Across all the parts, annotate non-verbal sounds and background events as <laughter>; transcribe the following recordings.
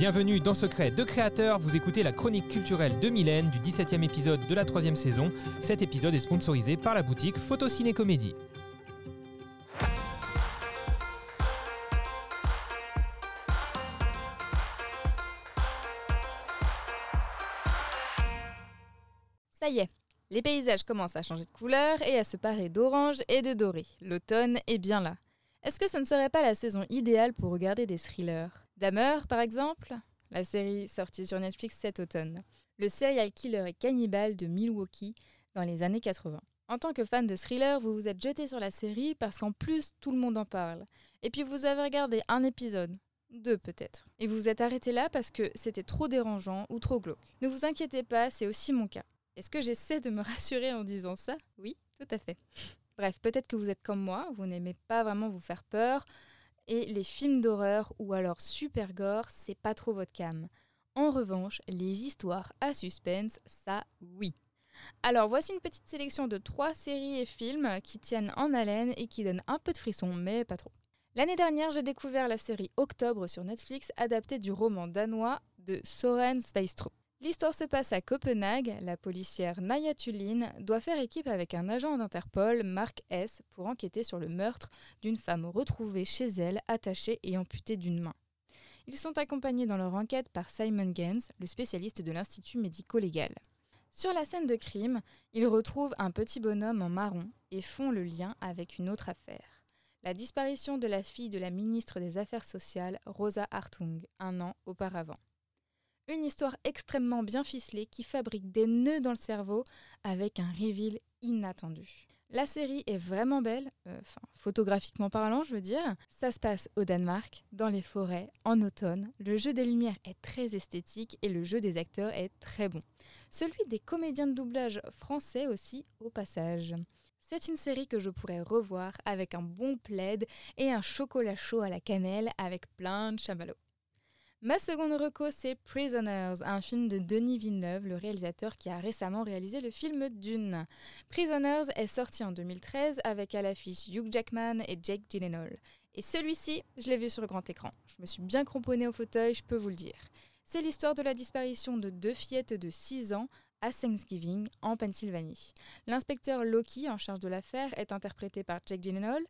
Bienvenue dans Secret de Créateur, vous écoutez la chronique culturelle de Mylène du 17e épisode de la troisième saison. Cet épisode est sponsorisé par la boutique Photociné Comédie. Ça y est, les paysages commencent à changer de couleur et à se parer d'orange et de doré. L'automne est bien là. Est-ce que ce ne serait pas la saison idéale pour regarder des thrillers? Dahmer, par exemple La série sortie sur Netflix cet automne. Le serial killer et cannibale de Milwaukee dans les années 80. En tant que fan de thriller, vous vous êtes jeté sur la série parce qu'en plus tout le monde en parle. Et puis vous avez regardé un épisode, deux peut-être. Et vous vous êtes arrêté là parce que c'était trop dérangeant ou trop glauque. Ne vous inquiétez pas, c'est aussi mon cas. Est-ce que j'essaie de me <laughs> rassurer en disant ça? Oui, tout à fait. Bref, peut-être que vous êtes comme moi, vous n'aimez pas vraiment vous faire peur, et les films d'horreur ou alors super gore, c'est pas trop votre cam. En revanche, les histoires à suspense, ça oui. Alors voici une petite sélection de trois séries et films qui tiennent en haleine et qui donnent un peu de frisson, mais pas trop. L'année dernière, j'ai découvert la série Octobre sur Netflix, adaptée du roman danois de Soren Sveistrup. L'histoire se passe à Copenhague. La policière Naya Tulin doit faire équipe avec un agent d'Interpol, Mark S., pour enquêter sur le meurtre d'une femme retrouvée chez elle, attachée et amputée d'une main. Ils sont accompagnés dans leur enquête par Simon Gens, le spécialiste de l'Institut médico-légal. Sur la scène de crime, ils retrouvent un petit bonhomme en marron et font le lien avec une autre affaire. La disparition de la fille de la ministre des Affaires sociales, Rosa Hartung, un an auparavant. Une histoire extrêmement bien ficelée qui fabrique des nœuds dans le cerveau avec un reveal inattendu. La série est vraiment belle, euh, enfin photographiquement parlant je veux dire. Ça se passe au Danemark, dans les forêts, en automne. Le jeu des lumières est très esthétique et le jeu des acteurs est très bon. Celui des comédiens de doublage français aussi au passage. C'est une série que je pourrais revoir avec un bon plaid et un chocolat chaud à la cannelle avec plein de chamallows. Ma seconde reco, c'est Prisoners, un film de Denis Villeneuve, le réalisateur qui a récemment réalisé le film Dune. Prisoners est sorti en 2013 avec à l'affiche Hugh Jackman et Jake Gyllenhaal. Et celui-ci, je l'ai vu sur le grand écran. Je me suis bien cramponnée au fauteuil, je peux vous le dire. C'est l'histoire de la disparition de deux fillettes de 6 ans à Thanksgiving, en Pennsylvanie. L'inspecteur Loki, en charge de l'affaire, est interprété par Jake Gyllenhaal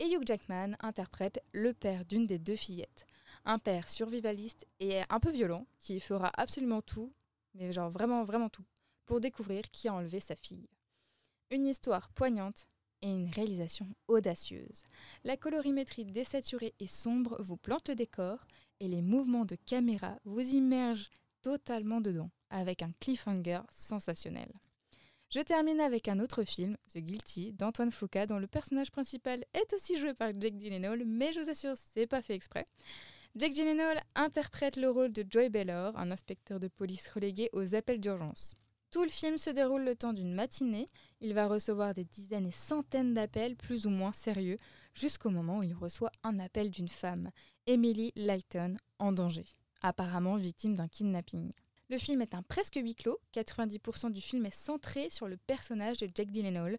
et Hugh Jackman interprète le père d'une des deux fillettes un père survivaliste et un peu violent qui fera absolument tout, mais genre vraiment, vraiment tout, pour découvrir qui a enlevé sa fille. Une histoire poignante et une réalisation audacieuse. La colorimétrie désaturée et sombre vous plante le décor et les mouvements de caméra vous immergent totalement dedans, avec un cliffhanger sensationnel. Je termine avec un autre film, The Guilty, d'Antoine Foucault, dont le personnage principal est aussi joué par Jake Gyllenhaal, mais je vous assure, c'est pas fait exprès. Jake Gyllenhaal interprète le rôle de Joy Baylor, un inspecteur de police relégué aux appels d'urgence. Tout le film se déroule le temps d'une matinée. Il va recevoir des dizaines et centaines d'appels plus ou moins sérieux, jusqu'au moment où il reçoit un appel d'une femme, Emily Lighton, en danger, apparemment victime d'un kidnapping. Le film est un presque huis clos, 90% du film est centré sur le personnage de Jake Gyllenhaal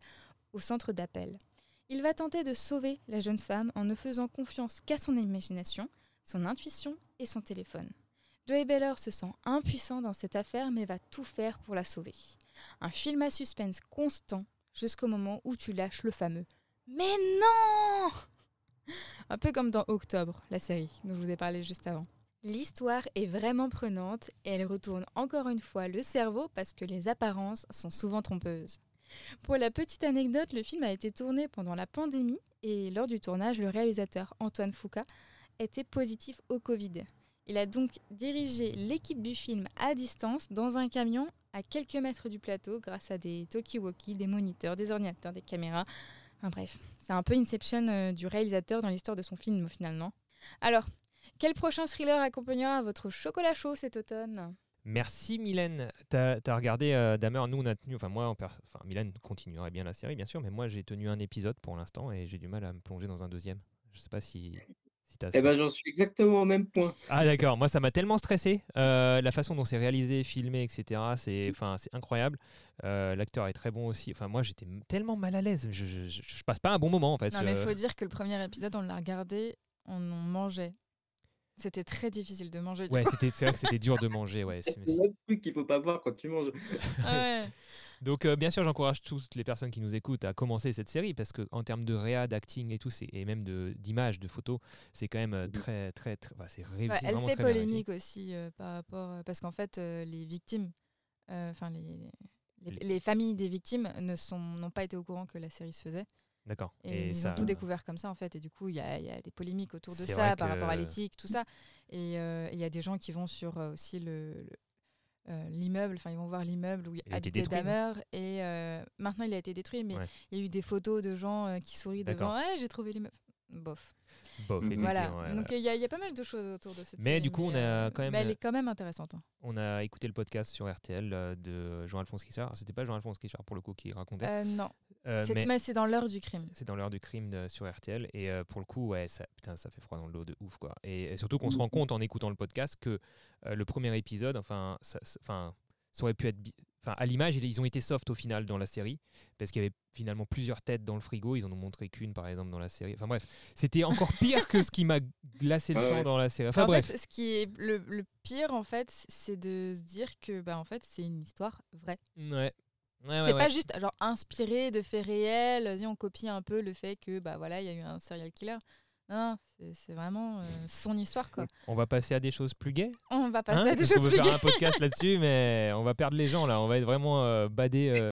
au centre d'appel. Il va tenter de sauver la jeune femme en ne faisant confiance qu'à son imagination, son intuition et son téléphone. Joey Beller se sent impuissant dans cette affaire mais va tout faire pour la sauver. Un film à suspense constant jusqu'au moment où tu lâches le fameux Mais non Un peu comme dans Octobre, la série dont je vous ai parlé juste avant. L'histoire est vraiment prenante et elle retourne encore une fois le cerveau parce que les apparences sont souvent trompeuses. Pour la petite anecdote, le film a été tourné pendant la pandémie et lors du tournage, le réalisateur Antoine Foucault était positif au Covid. Il a donc dirigé l'équipe du film à distance dans un camion à quelques mètres du plateau grâce à des talkie-walkie, des moniteurs, des ordinateurs, des caméras. Enfin bref, c'est un peu Inception euh, du réalisateur dans l'histoire de son film finalement. Alors, quel prochain thriller accompagnera votre chocolat chaud cet automne? Merci Mylène. T'as as regardé euh, Damer, nous on a tenu, enfin moi, enfin Mylène continuerait bien la série bien sûr, mais moi j'ai tenu un épisode pour l'instant et j'ai du mal à me plonger dans un deuxième. Je sais pas si eh ben, j'en suis exactement au même point. Ah d'accord, moi ça m'a tellement stressé. Euh, la façon dont c'est réalisé, filmé, etc. C'est, enfin, c'est incroyable. Euh, l'acteur est très bon aussi. Enfin, moi j'étais tellement mal à l'aise. Je, je, passe pas un bon moment en fait. Non mais il faut dire que le premier épisode, on l'a regardé, on en mangeait. C'était très difficile de manger. Ouais, c'est vrai que c'était dur de <laughs> manger. Ouais, c'est le truc qu'il faut pas voir quand tu manges. ouais. Donc, euh, bien sûr, j'encourage toutes les personnes qui nous écoutent à commencer cette série parce qu'en termes de réa, d'acting et tout, et même d'image, de, de photos, c'est quand même euh, très, très, très. c'est ouais, Elle fait polémique aussi euh, par rapport. Parce qu'en fait, les victimes, enfin, les, les, familles des victimes n'ont pas été au courant que la série se faisait. D'accord. Et, ils ont tout découvert comme ça, en fait. Et du coup, il y, y, a des polémiques autour de ça par rapport à l'éthique, tout ça. Et il y a des gens qui vont sur aussi le, euh, l'immeuble, enfin ils vont voir l'immeuble où il habitait Damer et euh, maintenant il a été détruit, mais il y a eu des photos de gens euh, qui sourient devant. Ouais, j'ai trouvé l'immeuble. Bof. Bof, mhm. Voilà. Donc il y, y, a pas mal de choses autour de cette Mais du coup, on a quand même. Mais elle est quand même intéressante. Hein. On a écouté le podcast sur RTL de Jean-Alphonse Richard. C'était pas Jean-Alphonse Richard pour le coup qui racontait. non. Mais c'est dans l'heure du crime. C'est dans l'heure du crime sur RTL. Et pour le coup, ouais, ça, putain, ça fait froid dans le dos de ouf. Quoi. Et, surtout qu'on se rend compte en écoutant le podcast que le premier épisode, enfin, enfin ça aurait pu être. Enfin, à l'image, ils ont été soft au final dans la série, parce qu'il y avait finalement plusieurs têtes dans le frigo. Ils en ont montré qu'une, par exemple, dans la série. Enfin bref, c'était encore pire que ce qui m'a glacé le sang dans la série. Enfin bref. ce qui est le, pire, en fait, c'est de se dire que, bah, en fait, c'est une histoire vraie. Ouais. C'est pas juste genre inspiré de faits réels, on copie un peu le fait que bah voilà, il y a eu un serial killer. Non, c'est vraiment euh, son histoire quoi. On va passer à des choses plus gaies? On va passer hein? à des choses plus gaies. On faire un podcast là-dessus, mais on va perdre les gens là. On va être vraiment euh, badé. Euh,